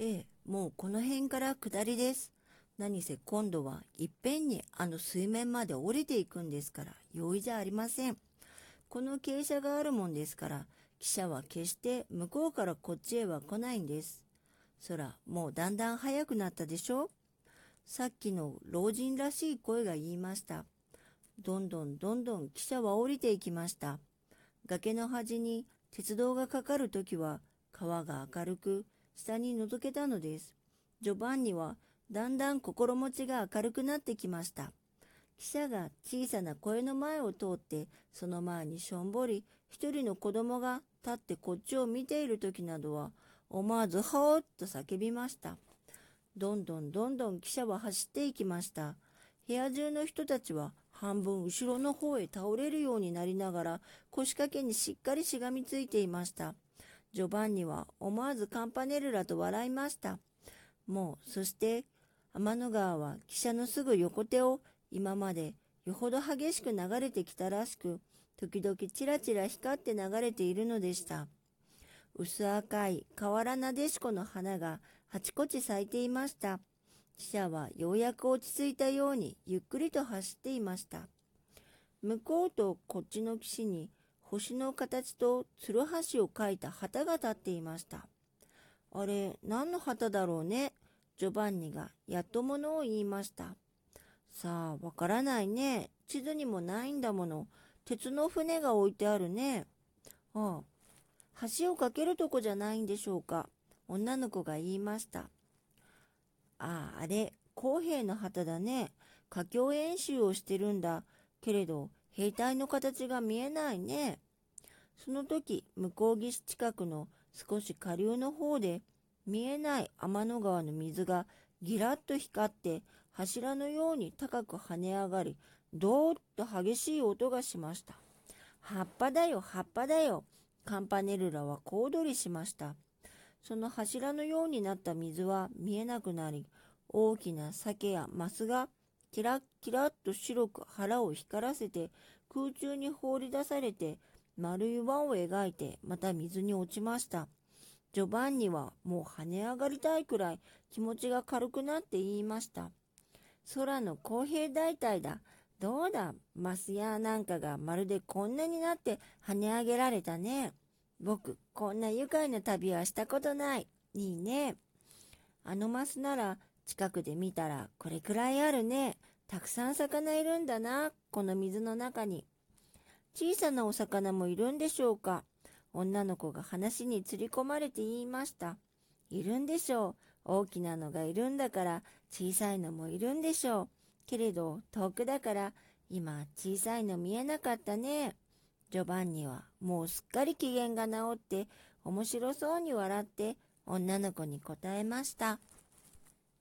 ええ、もうこの辺から下りです。何せ今度はいっぺんにあの水面まで降りていくんですから、容易じゃありません。この傾斜があるもんですから、汽車は決して向こうからこっちへは来ないんです。そら、もうだんだん速くなったでしょ？さっきの老人らしい声が言いました。どんどんどんどん汽車は降りていきました。崖の端に鉄道がかかるときは川が明るく下に覗けたのです。ジョバンニはだんだん心持ちが明るくなってきました。記者が小さな声の前を通って、その前にしょんぼり、一人の子供が立ってこっちを見ている時などは、思わずほーっと叫びました。どんどんどんどん記者は走っていきました。部屋中の人たちは半分後ろの方へ倒れるようになりながら腰掛けにしっかりしがみついていました。ジョバンニは思わずカンパネルラと笑いました。もう、そして、天の川は汽車のすぐ横手を今までよほど激しく流れてきたらしく、時々ちらちら光って流れているのでした。薄赤い河原なでしこの花があちこち咲いていました。汽車はようやく落ち着いたようにゆっくりと走っていました。向こうとこっちの岸に星の形とつるはしを描いた旗が立っていました。あれ、何の旗だろうね？ジョバンニがやっとものを言いました。さあ、わからないね。地図にもないんだもの。鉄の船が置いてあるね。ああ、橋を架けるとこじゃないんでしょうか。女の子が言いました。ああ、あれ、公平の旗だね。佳境演習をしてるんだ。けれど、兵隊の形が見えないね。その時、向こう岸近くの少し下流の方で、見えない天の川の水がギラッと光って柱のように高く跳ね上がり、どーっと激しい音がしました。葉っぱだよ、葉っぱだよ。カンパネルラは小躍りしました。その柱のようになった水は見えなくなり、大きな鮭やマスがキラッキラッと白く腹を光らせて空中に放り出されて丸い輪を描いてまた水に落ちました。ジョバンニはもう跳ね上がりたいくらい気持ちが軽くなって言いました。空の公平大体だ。どうだ、マスヤなんかがまるでこんなになって跳ね上げられたね。僕、こんな愉快な旅はしたことない。いいね。あのマスなら近くで見たらこれくらいあるね。たくさん魚いるんだな、この水の中に。小さなお魚もいるんでしょうか女の子が話に釣り込まれて言いました。いるんでしょう。大きなのがいるんだから小さいのもいるんでしょう。けれど遠くだから今小さいの見えなかったね。ジョバンニはもうすっかり機嫌が治って面白そうに笑って女の子に答えました。